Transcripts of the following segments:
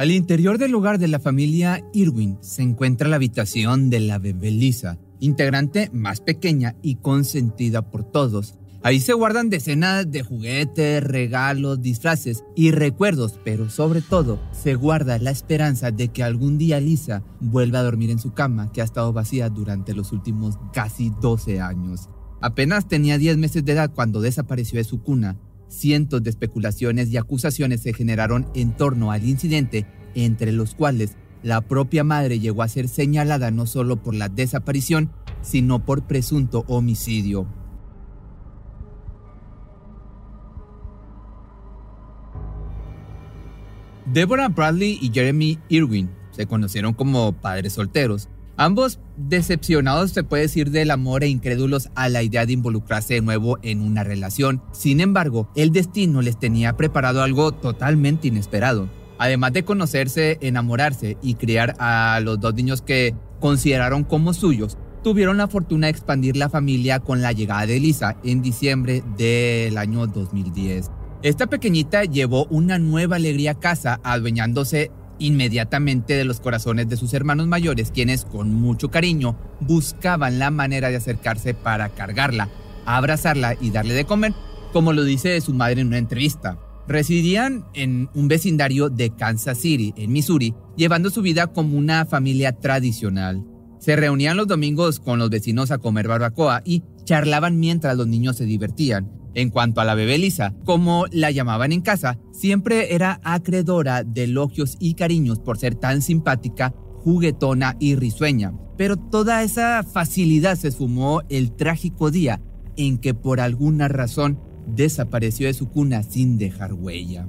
Al interior del hogar de la familia Irwin se encuentra la habitación de la bebé Lisa, integrante más pequeña y consentida por todos. Ahí se guardan decenas de juguetes, regalos, disfraces y recuerdos, pero sobre todo se guarda la esperanza de que algún día Lisa vuelva a dormir en su cama que ha estado vacía durante los últimos casi 12 años. Apenas tenía 10 meses de edad cuando desapareció de su cuna Cientos de especulaciones y acusaciones se generaron en torno al incidente, entre los cuales la propia madre llegó a ser señalada no solo por la desaparición, sino por presunto homicidio. Deborah Bradley y Jeremy Irwin se conocieron como padres solteros Ambos decepcionados, se puede decir, del amor e incrédulos a la idea de involucrarse de nuevo en una relación. Sin embargo, el destino les tenía preparado algo totalmente inesperado. Además de conocerse, enamorarse y criar a los dos niños que consideraron como suyos, tuvieron la fortuna de expandir la familia con la llegada de Lisa en diciembre del año 2010. Esta pequeñita llevó una nueva alegría a casa, adueñándose inmediatamente de los corazones de sus hermanos mayores, quienes con mucho cariño buscaban la manera de acercarse para cargarla, abrazarla y darle de comer, como lo dice su madre en una entrevista. Residían en un vecindario de Kansas City, en Missouri, llevando su vida como una familia tradicional. Se reunían los domingos con los vecinos a comer barbacoa y charlaban mientras los niños se divertían. En cuanto a la bebé Lisa, como la llamaban en casa, siempre era acreedora de elogios y cariños por ser tan simpática, juguetona y risueña. Pero toda esa facilidad se esfumó el trágico día en que por alguna razón desapareció de su cuna sin dejar huella.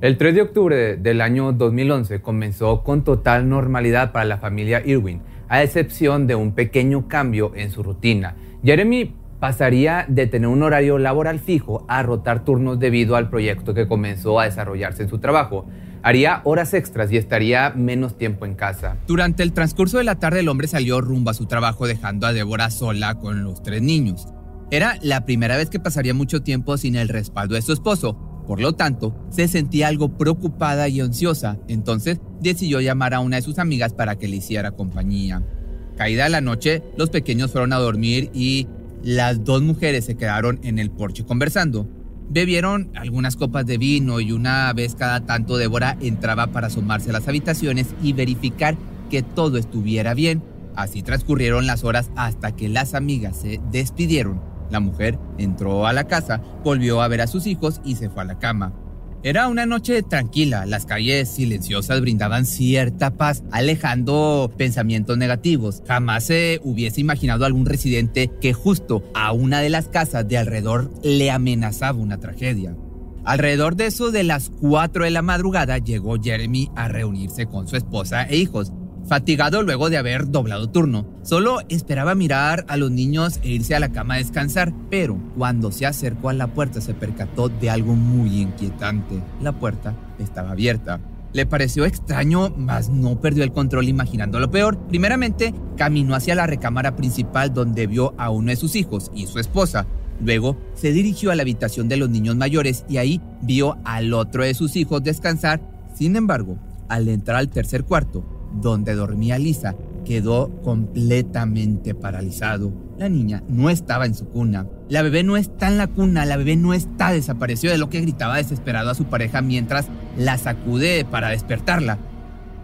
El 3 de octubre del año 2011 comenzó con total normalidad para la familia Irwin, a excepción de un pequeño cambio en su rutina. Jeremy pasaría de tener un horario laboral fijo a rotar turnos debido al proyecto que comenzó a desarrollarse en su trabajo. Haría horas extras y estaría menos tiempo en casa. Durante el transcurso de la tarde el hombre salió rumbo a su trabajo dejando a Débora sola con los tres niños. Era la primera vez que pasaría mucho tiempo sin el respaldo de su esposo, por lo tanto, se sentía algo preocupada y ansiosa, entonces decidió llamar a una de sus amigas para que le hiciera compañía. Caída la noche, los pequeños fueron a dormir y las dos mujeres se quedaron en el porche conversando. Bebieron algunas copas de vino y una vez cada tanto Débora entraba para asomarse a las habitaciones y verificar que todo estuviera bien. Así transcurrieron las horas hasta que las amigas se despidieron. La mujer entró a la casa, volvió a ver a sus hijos y se fue a la cama. Era una noche tranquila, las calles silenciosas brindaban cierta paz, alejando pensamientos negativos. Jamás se hubiese imaginado algún residente que justo a una de las casas de alrededor le amenazaba una tragedia. Alrededor de eso de las 4 de la madrugada llegó Jeremy a reunirse con su esposa e hijos. Fatigado luego de haber doblado turno, solo esperaba mirar a los niños e irse a la cama a descansar, pero cuando se acercó a la puerta se percató de algo muy inquietante. La puerta estaba abierta. Le pareció extraño, mas no perdió el control imaginando lo peor. Primeramente, caminó hacia la recámara principal donde vio a uno de sus hijos y su esposa. Luego, se dirigió a la habitación de los niños mayores y ahí vio al otro de sus hijos descansar. Sin embargo, al entrar al tercer cuarto, donde dormía Lisa, quedó completamente paralizado. La niña no estaba en su cuna. La bebé no está en la cuna, la bebé no está, desapareció de lo que gritaba desesperado a su pareja mientras la sacude para despertarla.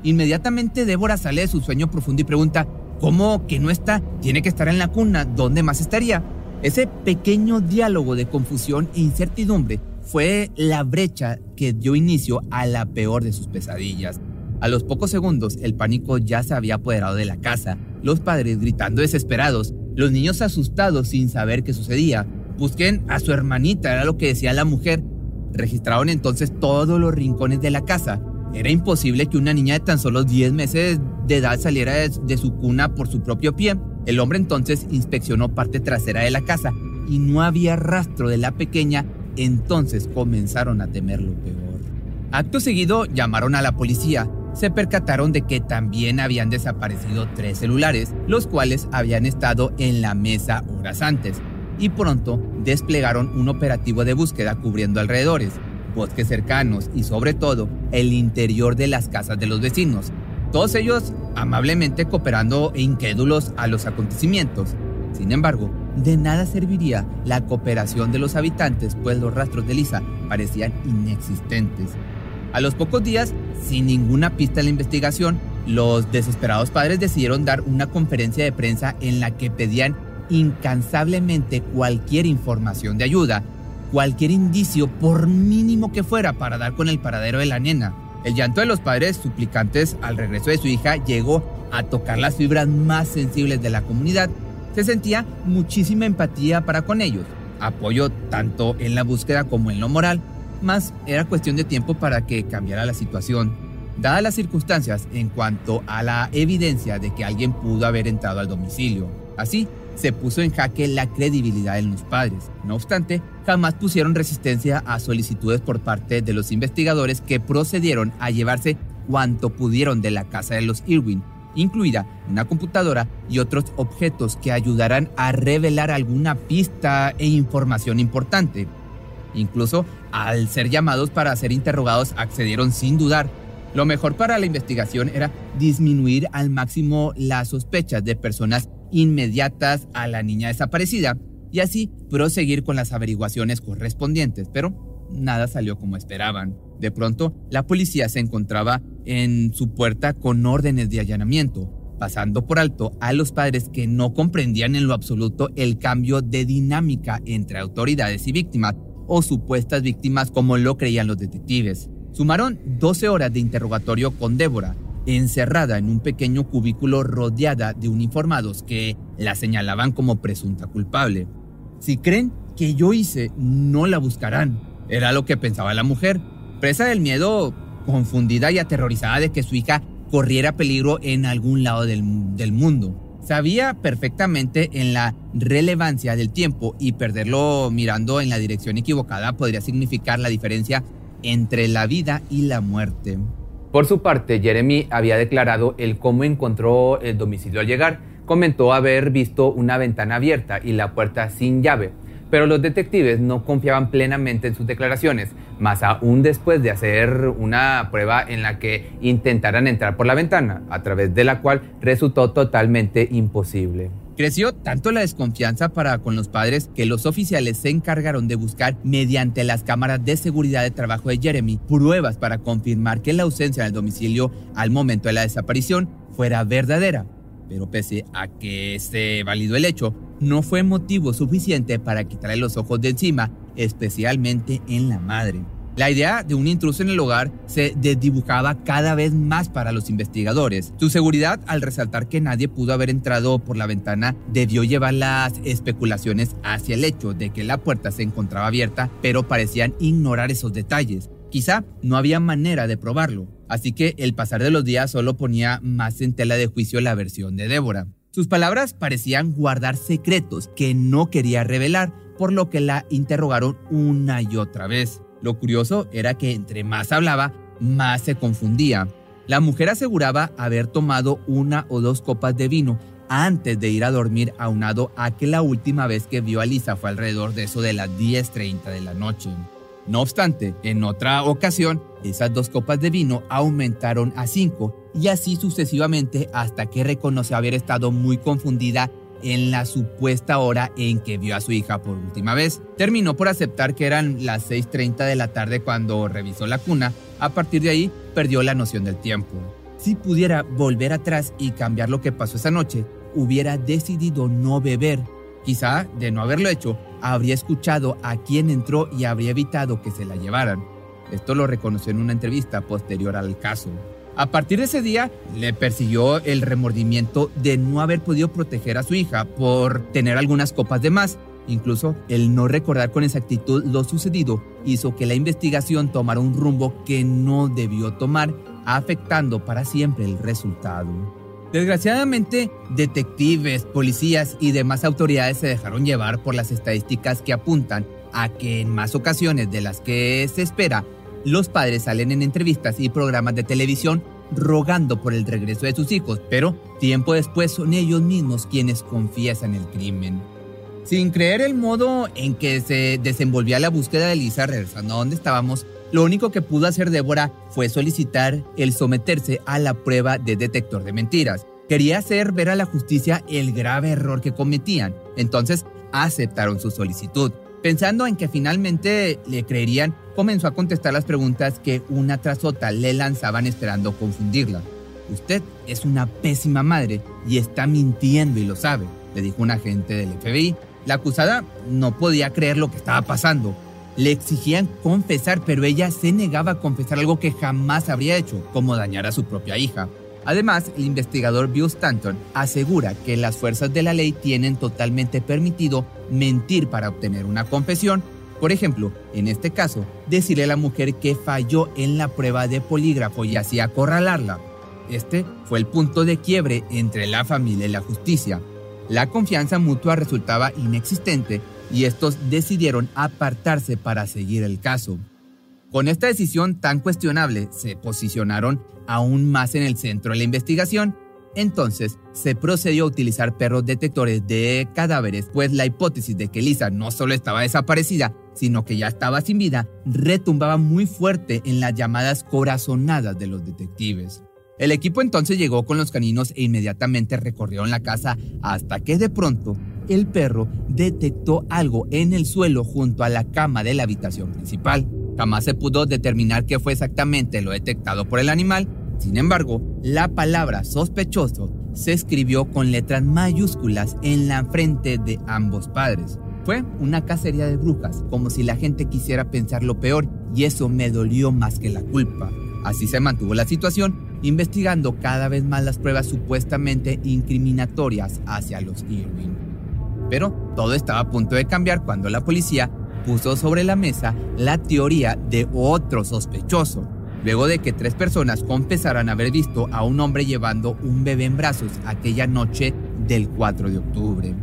Inmediatamente Débora sale de su sueño profundo y pregunta, ¿cómo que no está? Tiene que estar en la cuna, ¿dónde más estaría? Ese pequeño diálogo de confusión e incertidumbre fue la brecha que dio inicio a la peor de sus pesadillas. A los pocos segundos, el pánico ya se había apoderado de la casa, los padres gritando desesperados, Los niños asustados sin saber qué sucedía. Busquen a su hermanita, era lo que decía la mujer. Registraron entonces todos los rincones de la casa. Era imposible que una niña de tan solo 10 meses de edad saliera de, su cuna por su propio pie. El hombre entonces inspeccionó parte trasera de la casa y no había rastro de la pequeña, entonces comenzaron a temer lo peor. Acto seguido llamaron a la policía. Se percataron de que también habían desaparecido tres celulares, los cuales habían estado en la mesa horas antes, y pronto desplegaron un operativo de búsqueda cubriendo alrededores, bosques cercanos y sobre todo el interior de las casas de los vecinos. Todos ellos amablemente cooperando e incrédulos a los acontecimientos. Sin embargo, de nada serviría la cooperación de los habitantes, pues los rastros de Lisa parecían inexistentes. A los pocos días, sin ninguna pista en la investigación, los desesperados padres decidieron dar una conferencia de prensa en la que pedían incansablemente cualquier información de ayuda, cualquier indicio, por mínimo que fuera, para dar con el paradero de la nena. El llanto de los padres suplicantes al regreso de su hija llegó a tocar las fibras más sensibles de la comunidad. Se sentía muchísima empatía para con ellos, apoyo tanto en la búsqueda como en lo moral, más era cuestión de tiempo para que cambiara la situación. Dadas las circunstancias en cuanto a la evidencia de que alguien pudo haber entrado al domicilio. Así, se puso en jaque la credibilidad de los padres. No obstante, jamás pusieron resistencia a solicitudes por parte de los investigadores que procedieron a llevarse cuanto pudieron de la casa de los Irwin, incluida una computadora y otros objetos que ayudarán a revelar alguna pista e información importante. Incluso al ser llamados para ser interrogados accedieron sin dudar. Lo mejor para la investigación era disminuir al máximo las sospechas de personas inmediatas a la niña desaparecida y así proseguir con las averiguaciones correspondientes, pero nada salió como esperaban. De pronto, la policía se encontraba en su puerta con órdenes de allanamiento, pasando por alto a los padres que no comprendían en lo absoluto el cambio de dinámica entre autoridades y víctimas, o supuestas víctimas como lo creían los detectives. Sumaron 12 horas de interrogatorio con Débora, encerrada en un pequeño cubículo rodeada de uniformados que la señalaban como presunta culpable. Si creen que yo hice, no la buscarán. Era lo que pensaba la mujer, presa del miedo, confundida y aterrorizada de que su hija corriera peligro en algún lado del, del mundo. Sabía perfectamente en la relevancia del tiempo y perderlo mirando en la dirección equivocada podría significar la diferencia entre la vida y la muerte. Por su parte, Jeremy había declarado el cómo encontró el domicilio al llegar. Comentó haber visto una ventana abierta y la puerta sin llave pero los detectives no confiaban plenamente en sus declaraciones, más aún después de hacer una prueba en la que intentaran entrar por la ventana, a través de la cual resultó totalmente imposible. Creció tanto la desconfianza para con los padres que los oficiales se encargaron de buscar mediante las cámaras de seguridad de trabajo de Jeremy pruebas para confirmar que la ausencia del domicilio al momento de la desaparición fuera verdadera. Pero pese a que se validó el hecho, no fue motivo suficiente para quitarle los ojos de encima, especialmente en la madre. La idea de un intruso en el hogar se desdibujaba cada vez más para los investigadores. Su seguridad, al resaltar que nadie pudo haber entrado por la ventana, debió llevar las especulaciones hacia el hecho de que la puerta se encontraba abierta, pero parecían ignorar esos detalles. Quizá no había manera de probarlo, así que el pasar de los días solo ponía más en tela de juicio la versión de Débora. Sus palabras parecían guardar secretos que no quería revelar, por lo que la interrogaron una y otra vez. Lo curioso era que entre más hablaba, más se confundía. La mujer aseguraba haber tomado una o dos copas de vino antes de ir a dormir aunado a que la última vez que vio a Lisa fue alrededor de eso de las 10.30 de la noche. No obstante, en otra ocasión, esas dos copas de vino aumentaron a cinco y así sucesivamente hasta que reconoció haber estado muy confundida en la supuesta hora en que vio a su hija por última vez. Terminó por aceptar que eran las 6.30 de la tarde cuando revisó la cuna. A partir de ahí, perdió la noción del tiempo. Si pudiera volver atrás y cambiar lo que pasó esa noche, hubiera decidido no beber. Quizá, de no haberlo hecho, habría escuchado a quién entró y habría evitado que se la llevaran. Esto lo reconoció en una entrevista posterior al caso. A partir de ese día le persiguió el remordimiento de no haber podido proteger a su hija por tener algunas copas de más. Incluso el no recordar con exactitud lo sucedido hizo que la investigación tomara un rumbo que no debió tomar, afectando para siempre el resultado. Desgraciadamente, detectives, policías y demás autoridades se dejaron llevar por las estadísticas que apuntan a que en más ocasiones de las que se espera, los padres salen en entrevistas y programas de televisión rogando por el regreso de sus hijos, pero tiempo después son ellos mismos quienes confiesan el crimen. Sin creer el modo en que se desenvolvía la búsqueda de Lisa regresando a donde estábamos, lo único que pudo hacer Débora fue solicitar el someterse a la prueba de detector de mentiras. Quería hacer ver a la justicia el grave error que cometían, entonces aceptaron su solicitud. Pensando en que finalmente le creerían, comenzó a contestar las preguntas que una tras otra le lanzaban esperando confundirla. Usted es una pésima madre y está mintiendo y lo sabe, le dijo un agente del FBI. La acusada no podía creer lo que estaba pasando. Le exigían confesar, pero ella se negaba a confesar algo que jamás habría hecho, como dañar a su propia hija. Además, el investigador Bill Stanton asegura que las fuerzas de la ley tienen totalmente permitido mentir para obtener una confesión. Por ejemplo, en este caso, decirle a la mujer que falló en la prueba de polígrafo y así acorralarla. Este fue el punto de quiebre entre la familia y la justicia. La confianza mutua resultaba inexistente y estos decidieron apartarse para seguir el caso. Con esta decisión tan cuestionable, se posicionaron aún más en el centro de la investigación. Entonces, se procedió a utilizar perros detectores de cadáveres, pues la hipótesis de que Lisa no solo estaba desaparecida, sino que ya estaba sin vida, retumbaba muy fuerte en las llamadas corazonadas de los detectives. El equipo entonces llegó con los caninos e inmediatamente recorrieron la casa hasta que de pronto el perro detectó algo en el suelo junto a la cama de la habitación principal. Jamás se pudo determinar qué fue exactamente lo detectado por el animal. Sin embargo, la palabra sospechoso se escribió con letras mayúsculas en la frente de ambos padres. Fue una cacería de brujas, como si la gente quisiera pensar lo peor, y eso me dolió más que la culpa. Así se mantuvo la situación, investigando cada vez más las pruebas supuestamente incriminatorias hacia los Irving. Pero todo estaba a punto de cambiar cuando la policía puso sobre la mesa la teoría de otro sospechoso, luego de que tres personas confesaran haber visto a un hombre llevando un bebé en brazos aquella noche del 4 de octubre.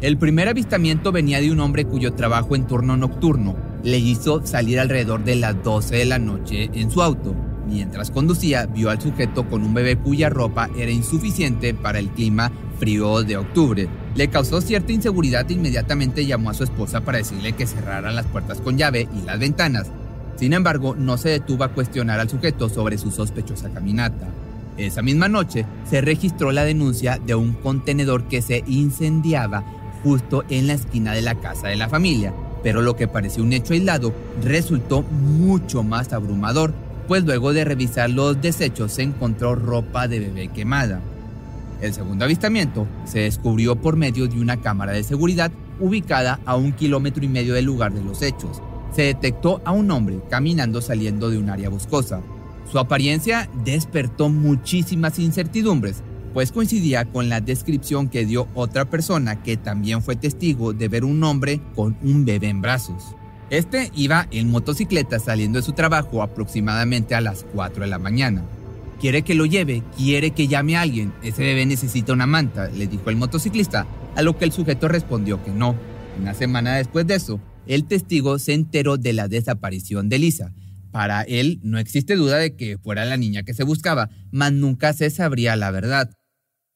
El primer avistamiento venía de un hombre cuyo trabajo en turno nocturno le hizo salir alrededor de las 12 de la noche en su auto. Mientras conducía, vio al sujeto con un bebé cuya ropa era insuficiente para el clima frío de octubre. Le causó cierta inseguridad e inmediatamente llamó a su esposa para decirle que cerraran las puertas con llave y las ventanas. Sin embargo, no se detuvo a cuestionar al sujeto sobre su sospechosa caminata. Esa misma noche se registró la denuncia de un contenedor que se incendiaba justo en la esquina de la casa de la familia, pero lo que parecía un hecho aislado resultó mucho más abrumador, pues luego de revisar los desechos se encontró ropa de bebé quemada. El segundo avistamiento se descubrió por medio de una cámara de seguridad ubicada a un kilómetro y medio del lugar de los hechos. Se detectó a un hombre caminando saliendo de un área boscosa. Su apariencia despertó muchísimas incertidumbres, pues coincidía con la descripción que dio otra persona que también fue testigo de ver un hombre con un bebé en brazos. Este iba en motocicleta saliendo de su trabajo aproximadamente a las 4 de la mañana. Quiere que lo lleve, quiere que llame a alguien. Ese bebé necesita una manta, le dijo el motociclista, a lo que el sujeto respondió que no. Una semana después de eso, el testigo se enteró de la desaparición de Lisa. Para él no existe duda de que fuera la niña que se buscaba, mas nunca se sabría la verdad.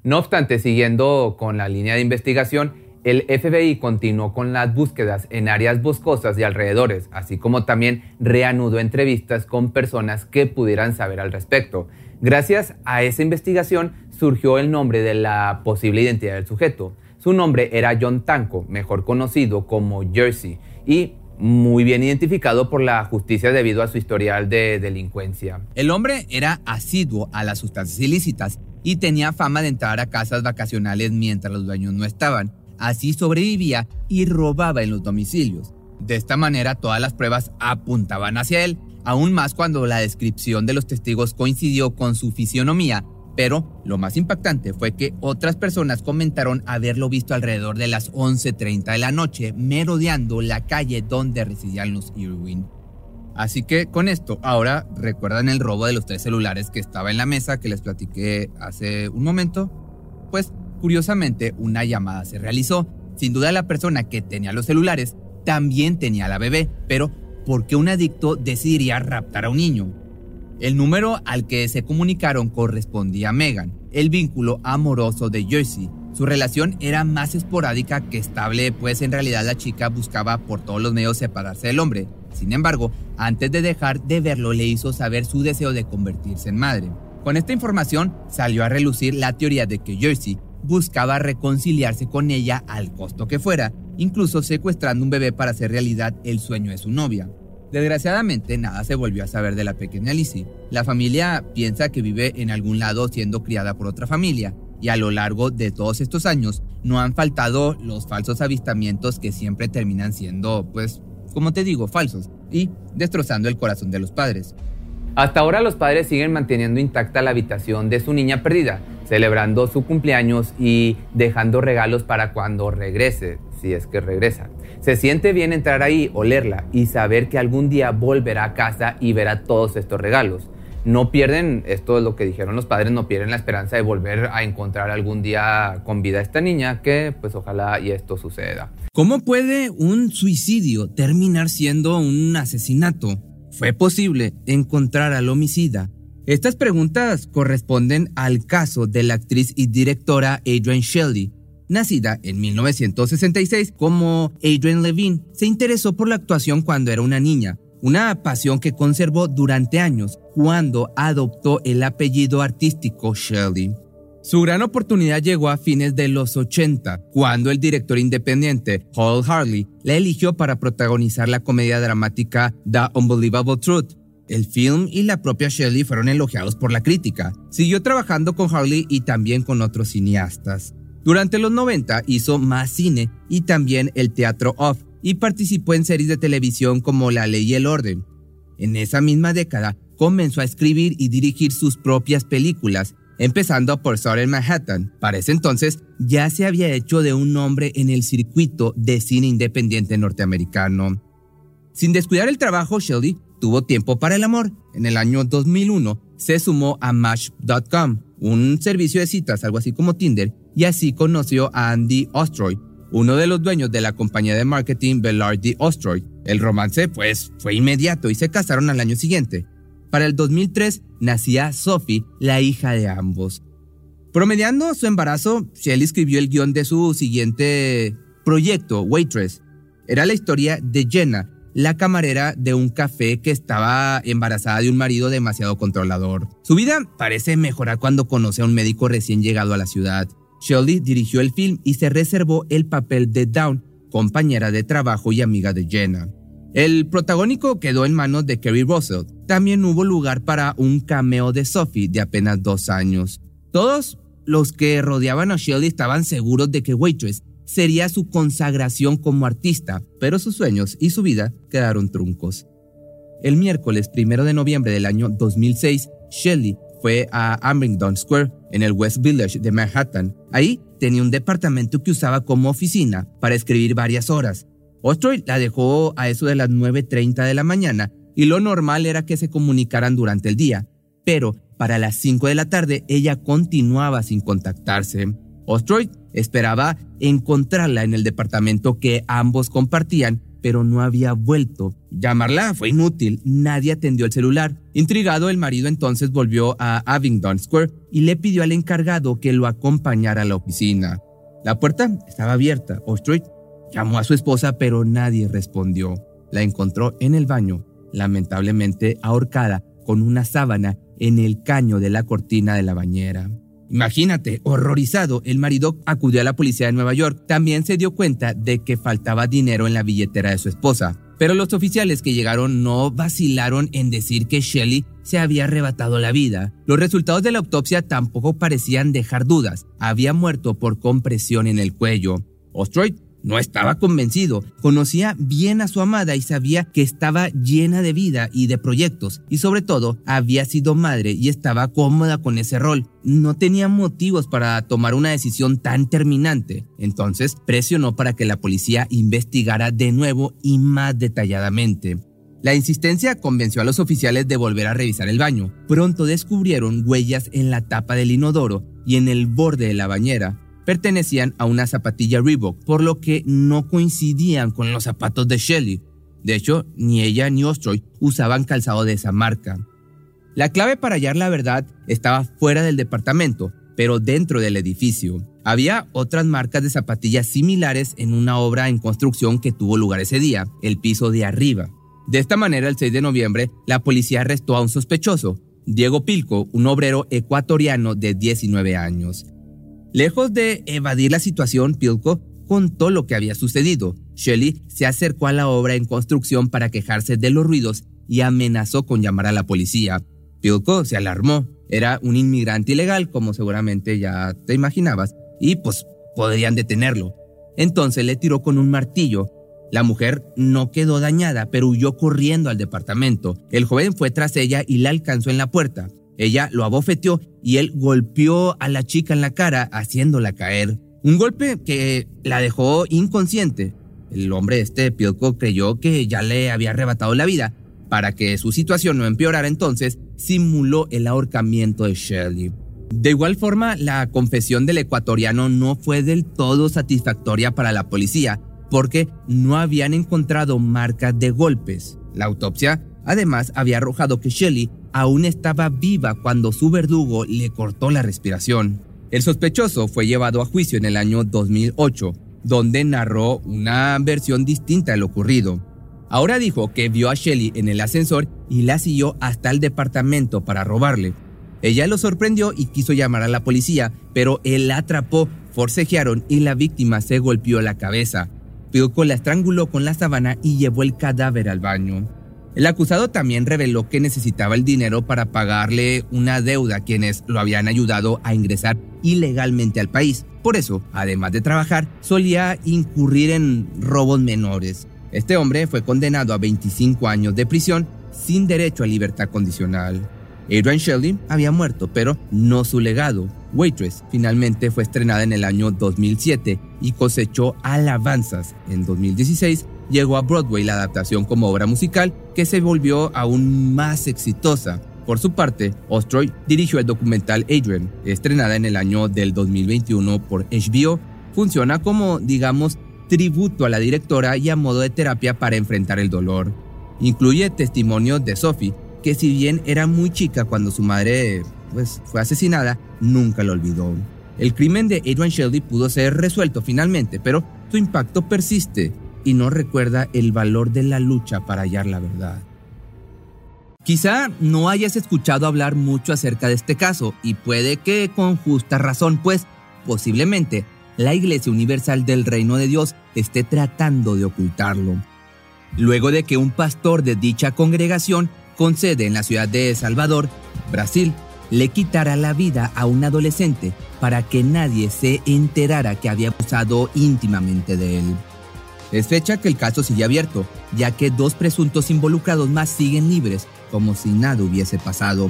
No obstante, siguiendo con la línea de investigación, el FBI continuó con las búsquedas en áreas boscosas y alrededores, así como también reanudó entrevistas con personas que pudieran saber al respecto. Gracias a esa investigación surgió el nombre de la posible identidad del sujeto. Su nombre era John Tanco, mejor conocido como Jersey, y muy bien identificado por la justicia debido a su historial de delincuencia. El hombre era asiduo a las sustancias ilícitas y tenía fama de entrar a casas vacacionales mientras los dueños no estaban. Así sobrevivía y robaba en los domicilios. De esta manera todas las pruebas apuntaban hacia él, aún más cuando la descripción de los testigos coincidió con su fisionomía, pero lo más impactante fue que otras personas comentaron haberlo visto alrededor de las 11.30 de la noche, merodeando la calle donde residían los Irwin. Así que con esto, ahora recuerdan el robo de los tres celulares que estaba en la mesa que les platiqué hace un momento. Pues curiosamente, una llamada se realizó. Sin duda la persona que tenía los celulares también tenía la bebé, pero ¿por qué un adicto decidiría raptar a un niño? El número al que se comunicaron correspondía a Megan, el vínculo amoroso de Jersey. Su relación era más esporádica que estable, pues en realidad la chica buscaba por todos los medios separarse del hombre. Sin embargo, antes de dejar de verlo le hizo saber su deseo de convertirse en madre. Con esta información salió a relucir la teoría de que Jersey buscaba reconciliarse con ella al costo que fuera, incluso secuestrando un bebé para hacer realidad el sueño de su novia. Desgraciadamente, nada se volvió a saber de la pequeña Lizzie. La familia piensa que vive en algún lado siendo criada por otra familia, y a lo largo de todos estos años no han faltado los falsos avistamientos que siempre terminan siendo, pues, como te digo, falsos y destrozando el corazón de los padres. Hasta ahora los padres siguen manteniendo intacta la habitación de su niña perdida, celebrando su cumpleaños y dejando regalos para cuando regrese, si es que regresa. Se siente bien entrar ahí, olerla y saber que algún día volverá a casa y verá todos estos regalos. No pierden, esto es lo que dijeron los padres, no pierden la esperanza de volver a encontrar algún día con vida a esta niña, que pues ojalá y esto suceda. ¿Cómo puede un suicidio terminar siendo un asesinato? ¿Fue posible encontrar al homicida? Estas preguntas corresponden al caso de la actriz y directora Adrienne Shelley. Nacida en 1966 como Adrienne Levine, se interesó por la actuación cuando era una niña, una pasión que conservó durante años cuando adoptó el apellido artístico Shelley. Su gran oportunidad llegó a fines de los 80, cuando el director independiente Paul Harley la eligió para protagonizar la comedia dramática The Unbelievable Truth. El film y la propia Shelley fueron elogiados por la crítica. Siguió trabajando con Harley y también con otros cineastas. Durante los 90 hizo más cine y también el teatro off y participó en series de televisión como La Ley y el Orden. En esa misma década comenzó a escribir y dirigir sus propias películas empezando por en Manhattan. Para ese entonces ya se había hecho de un nombre en el circuito de cine independiente norteamericano. Sin descuidar el trabajo, Shelly tuvo tiempo para el amor. En el año 2001 se sumó a Match.com, un servicio de citas, algo así como Tinder, y así conoció a Andy Ostroy, uno de los dueños de la compañía de marketing Bellardi Ostroy. El romance, pues, fue inmediato y se casaron al año siguiente. Para el 2003 nacía Sophie, la hija de ambos. Promediando su embarazo, Shelley escribió el guion de su siguiente proyecto, Waitress. Era la historia de Jenna, la camarera de un café que estaba embarazada de un marido demasiado controlador. Su vida parece mejorar cuando conoce a un médico recién llegado a la ciudad. Shelley dirigió el film y se reservó el papel de Dawn, compañera de trabajo y amiga de Jenna. El protagónico quedó en manos de Kerry Russell. También hubo lugar para un cameo de Sophie de apenas dos años. Todos los que rodeaban a Shelley estaban seguros de que Waitress sería su consagración como artista, pero sus sueños y su vida quedaron truncos. El miércoles primero de noviembre del año 2006, Shelley fue a Amringdon Square, en el West Village de Manhattan. Ahí tenía un departamento que usaba como oficina para escribir varias horas. Ostroy la dejó a eso de las 9.30 de la mañana y lo normal era que se comunicaran durante el día, pero para las 5 de la tarde ella continuaba sin contactarse. Ostroy esperaba encontrarla en el departamento que ambos compartían, pero no había vuelto. Llamarla fue inútil, nadie atendió el celular. Intrigado, el marido entonces volvió a Abingdon Square y le pidió al encargado que lo acompañara a la oficina. La puerta estaba abierta. Ostroy Llamó a su esposa, pero nadie respondió. La encontró en el baño, lamentablemente ahorcada con una sábana en el caño de la cortina de la bañera. Imagínate, horrorizado, el marido acudió a la policía de Nueva York. También se dio cuenta de que faltaba dinero en la billetera de su esposa. Pero los oficiales que llegaron no vacilaron en decir que Shelley se había arrebatado la vida. Los resultados de la autopsia tampoco parecían dejar dudas. Había muerto por compresión en el cuello. Ostroy no estaba convencido. Conocía bien a su amada y sabía que estaba llena de vida y de proyectos. Y sobre todo, había sido madre y estaba cómoda con ese rol. No tenía motivos para tomar una decisión tan terminante. Entonces, presionó para que la policía investigara de nuevo y más detalladamente. La insistencia convenció a los oficiales de volver a revisar el baño. Pronto descubrieron huellas en la tapa del inodoro y en el borde de la bañera. Pertenecían a una zapatilla Reebok, por lo que no coincidían con los zapatos de Shelley. De hecho, ni ella ni Ostroy usaban calzado de esa marca. La clave para hallar la verdad estaba fuera del departamento, pero dentro del edificio. Había otras marcas de zapatillas similares en una obra en construcción que tuvo lugar ese día, el piso de arriba. De esta manera, el 6 de noviembre, la policía arrestó a un sospechoso, Diego Pilco, un obrero ecuatoriano de 19 años. Lejos de evadir la situación, Pilco contó lo que había sucedido. Shelley se acercó a la obra en construcción para quejarse de los ruidos y amenazó con llamar a la policía. Pilco se alarmó. Era un inmigrante ilegal, como seguramente ya te imaginabas, y pues podrían detenerlo. Entonces le tiró con un martillo la mujer no quedó dañada, pero huyó corriendo al departamento. El joven fue tras ella y la alcanzó en la puerta. Ella lo abofeteó y él golpeó a la chica en la cara, haciéndola caer. Un golpe que la dejó inconsciente. El hombre este, Pilco, creyó que ya le había arrebatado la vida. Para que su situación no empeorara entonces, simuló el ahorcamiento de Shelley. De igual forma, la confesión del ecuatoriano no fue del todo satisfactoria para la policía, porque no habían encontrado marcas de golpes. La autopsia además había arrojado que Shelley aún estaba viva cuando su verdugo le cortó la respiración. El sospechoso fue llevado a juicio en el año 2008, donde narró una versión distinta de lo ocurrido. Ahora dijo que vio a Shelley en el ascensor y la siguió hasta el departamento para robarle. Ella lo sorprendió y quiso llamar a la policía, pero él la atrapó, forcejearon y la víctima se golpeó la cabeza. Pilco la estranguló con la sábana y llevó el cadáver al baño. El acusado también reveló que necesitaba el dinero para pagarle una deuda a quienes lo habían ayudado a ingresar ilegalmente al país. Por eso, además de trabajar, solía incurrir en robos menores. Este hombre fue condenado a 25 años de prisión sin derecho a libertad condicional. Adrian Sheldon había muerto, pero no su legado. Waitress finalmente fue estrenada en el año 2007 y cosechó alabanzas. En 2016 llegó a Broadway la adaptación como obra musical que se volvió aún más exitosa. Por su parte, Ostroy dirigió el documental Adrian, estrenada en el año del 2021 por HBO. Funciona como, digamos, tributo a la directora y a modo de terapia para enfrentar el dolor. Incluye testimonios de Sophie, que si bien era muy chica cuando su madre pues, fue asesinada, nunca lo olvidó. El crimen de Adrian Shelby pudo ser resuelto finalmente, pero su impacto persiste y no recuerda el valor de la lucha para hallar la verdad. Quizá no hayas escuchado hablar mucho acerca de este caso y puede que con justa razón, pues posiblemente la Iglesia Universal del Reino de Dios esté tratando de ocultarlo. Luego de que un pastor de dicha congregación con sede en la ciudad de Salvador, Brasil, le quitara la vida a un adolescente para que nadie se enterara que había abusado íntimamente de él. Es fecha que el caso sigue abierto, ya que dos presuntos involucrados más siguen libres, como si nada hubiese pasado.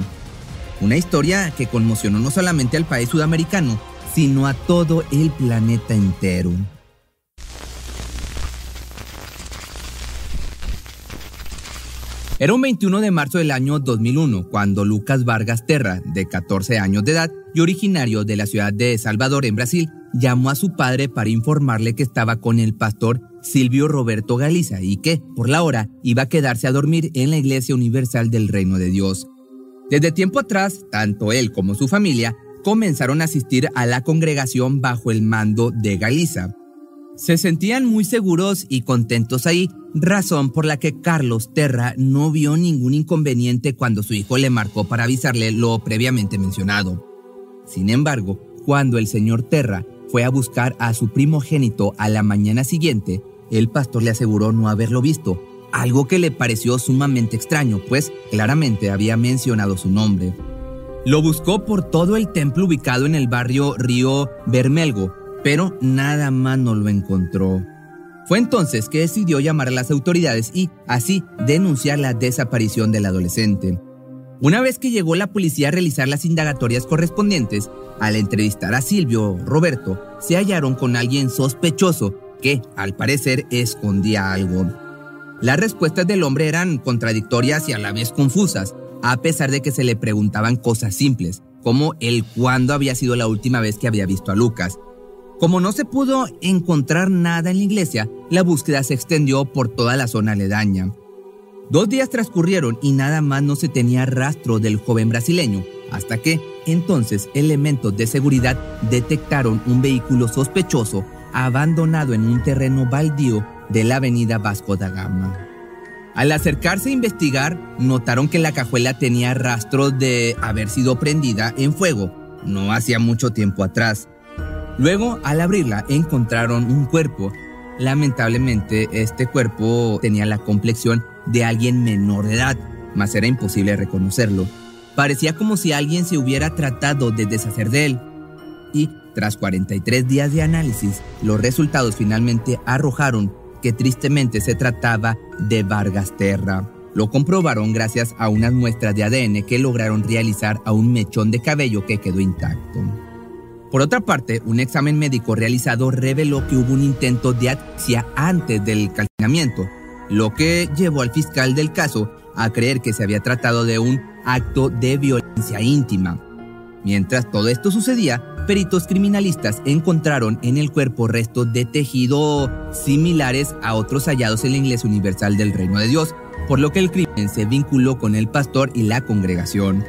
Una historia que conmocionó no solamente al país sudamericano, sino a todo el planeta entero. Era un 21 de marzo del año 2001 cuando Lucas Vargas Terra, de 14 años de edad y originario de la ciudad de Salvador en Brasil, llamó a su padre para informarle que estaba con el pastor Silvio Roberto Galiza y que, por la hora, iba a quedarse a dormir en la Iglesia Universal del Reino de Dios. Desde tiempo atrás, tanto él como su familia comenzaron a asistir a la congregación bajo el mando de Galiza. Se sentían muy seguros y contentos ahí, razón por la que Carlos Terra no vio ningún inconveniente cuando su hijo le marcó para avisarle lo previamente mencionado. Sin embargo, cuando el señor Terra fue a buscar a su primogénito a la mañana siguiente, el pastor le aseguró no haberlo visto, algo que le pareció sumamente extraño, pues claramente había mencionado su nombre. Lo buscó por todo el templo ubicado en el barrio Río Bermelgo, pero nada más no lo encontró. Fue entonces que decidió llamar a las autoridades y, así, denunciar la desaparición del adolescente. Una vez que llegó la policía a realizar las indagatorias correspondientes, al entrevistar a Silvio Roberto, se hallaron con alguien sospechoso que, al parecer, escondía algo. Las respuestas del hombre eran contradictorias y a la vez confusas, a pesar de que se le preguntaban cosas simples, como el cuándo había sido la última vez que había visto a Lucas. Como no se pudo encontrar nada en la iglesia, la búsqueda se extendió por toda la zona aledaña. Dos días transcurrieron y nada más no se tenía rastro del joven brasileño, hasta que entonces elementos de seguridad detectaron un vehículo sospechoso abandonado en un terreno baldío de la avenida Vasco da Gama. Al acercarse a investigar, notaron que la cajuela tenía rastros de haber sido prendida en fuego, no hacía mucho tiempo atrás. Luego, al abrirla, encontraron un cuerpo. Lamentablemente, este cuerpo tenía la complexión de alguien menor de edad, mas era imposible reconocerlo. Parecía como si alguien se hubiera tratado de deshacer de él. Y, tras 43 días de análisis, los resultados finalmente arrojaron que tristemente se trataba de Vargas Terra. Lo comprobaron gracias a unas muestras de ADN que lograron realizar a un mechón de cabello que quedó intacto. Por otra parte, un examen médico realizado reveló que hubo un intento de asfixia antes del calcinamiento, lo que llevó al fiscal del caso a creer que se había tratado de un acto de violencia íntima. Mientras todo esto sucedía, peritos criminalistas encontraron en el cuerpo restos de tejido similares a otros hallados en la Iglesia Universal del Reino de Dios, por lo que el crimen se vinculó con el pastor y la congregación.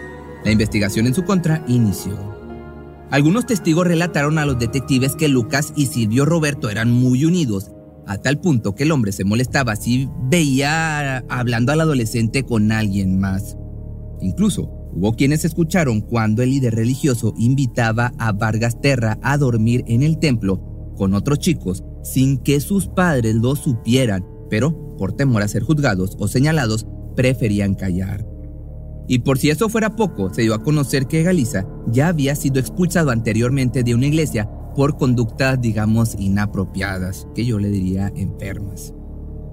La investigación en su contra inició. Algunos testigos relataron a los detectives que Lucas y Silvio Roberto eran muy unidos, a tal punto que el hombre se molestaba si veía hablando al adolescente con alguien más. Incluso Hubo quienes escucharon cuando el líder religioso invitaba a Vargas Terra a dormir en el templo con otros chicos sin que sus padres lo supieran, pero por temor a ser juzgados o señalados, preferían callar. Y por si eso fuera poco, se dio a conocer que Galiza ya había sido expulsado anteriormente de una iglesia por conductas, digamos, inapropiadas, que yo le diría enfermas.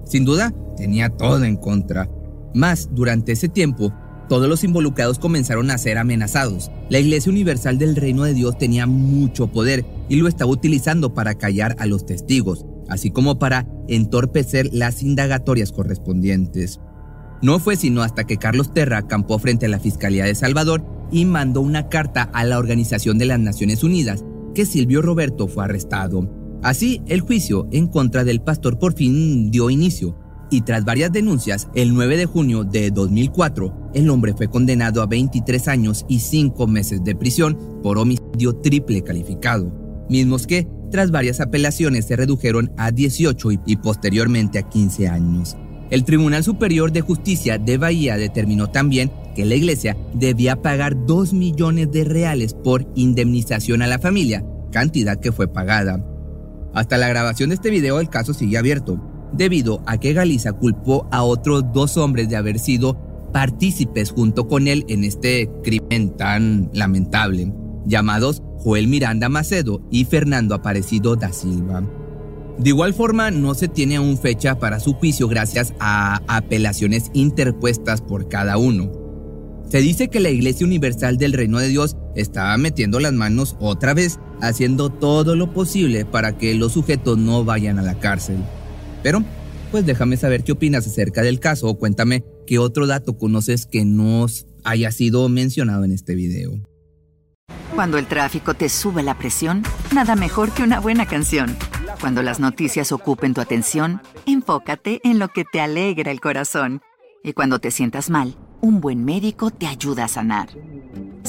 Sin duda, tenía todo en contra. Más, durante ese tiempo, todos los involucrados comenzaron a ser amenazados. La Iglesia Universal del Reino de Dios tenía mucho poder y lo estaba utilizando para callar a los testigos, así como para entorpecer las indagatorias correspondientes. No fue sino hasta que Carlos Terra acampó frente a la Fiscalía de Salvador y mandó una carta a la Organización de las Naciones Unidas que Silvio Roberto fue arrestado. Así, el juicio en contra del pastor por fin dio inicio y tras varias denuncias, el 9 de junio de 2004, el hombre fue condenado a 23 años y 5 meses de prisión por homicidio triple calificado, mismos que, tras varias apelaciones, se redujeron a 18 y, posteriormente a 15 años. El Tribunal Superior de Justicia de Bahía determinó también que la iglesia debía pagar 2 millones de reales por indemnización a la familia, cantidad que fue pagada. Hasta la grabación de este video el caso sigue abierto, debido a que Galiza culpó a otros dos hombres de haber sido partícipes junto con él en este crimen tan lamentable, llamados Joel Miranda Macedo y Fernando Aparecido da Silva. De igual forma, no se tiene aún fecha para su juicio gracias a apelaciones interpuestas por cada uno. Se dice que la Iglesia Universal del Reino de Dios estaba metiendo las manos otra vez, haciendo todo lo posible para que los sujetos no vayan a la cárcel. Pero, pues déjame saber qué opinas acerca del caso o cuéntame qué otro dato conoces que no haya sido mencionado en este video. Cuando el tráfico te sube la presión, nada mejor que una buena canción. Cuando las noticias ocupen tu atención, enfócate en lo que te alegra el corazón. Y cuando te sientas mal, un buen médico te ayuda a sanar.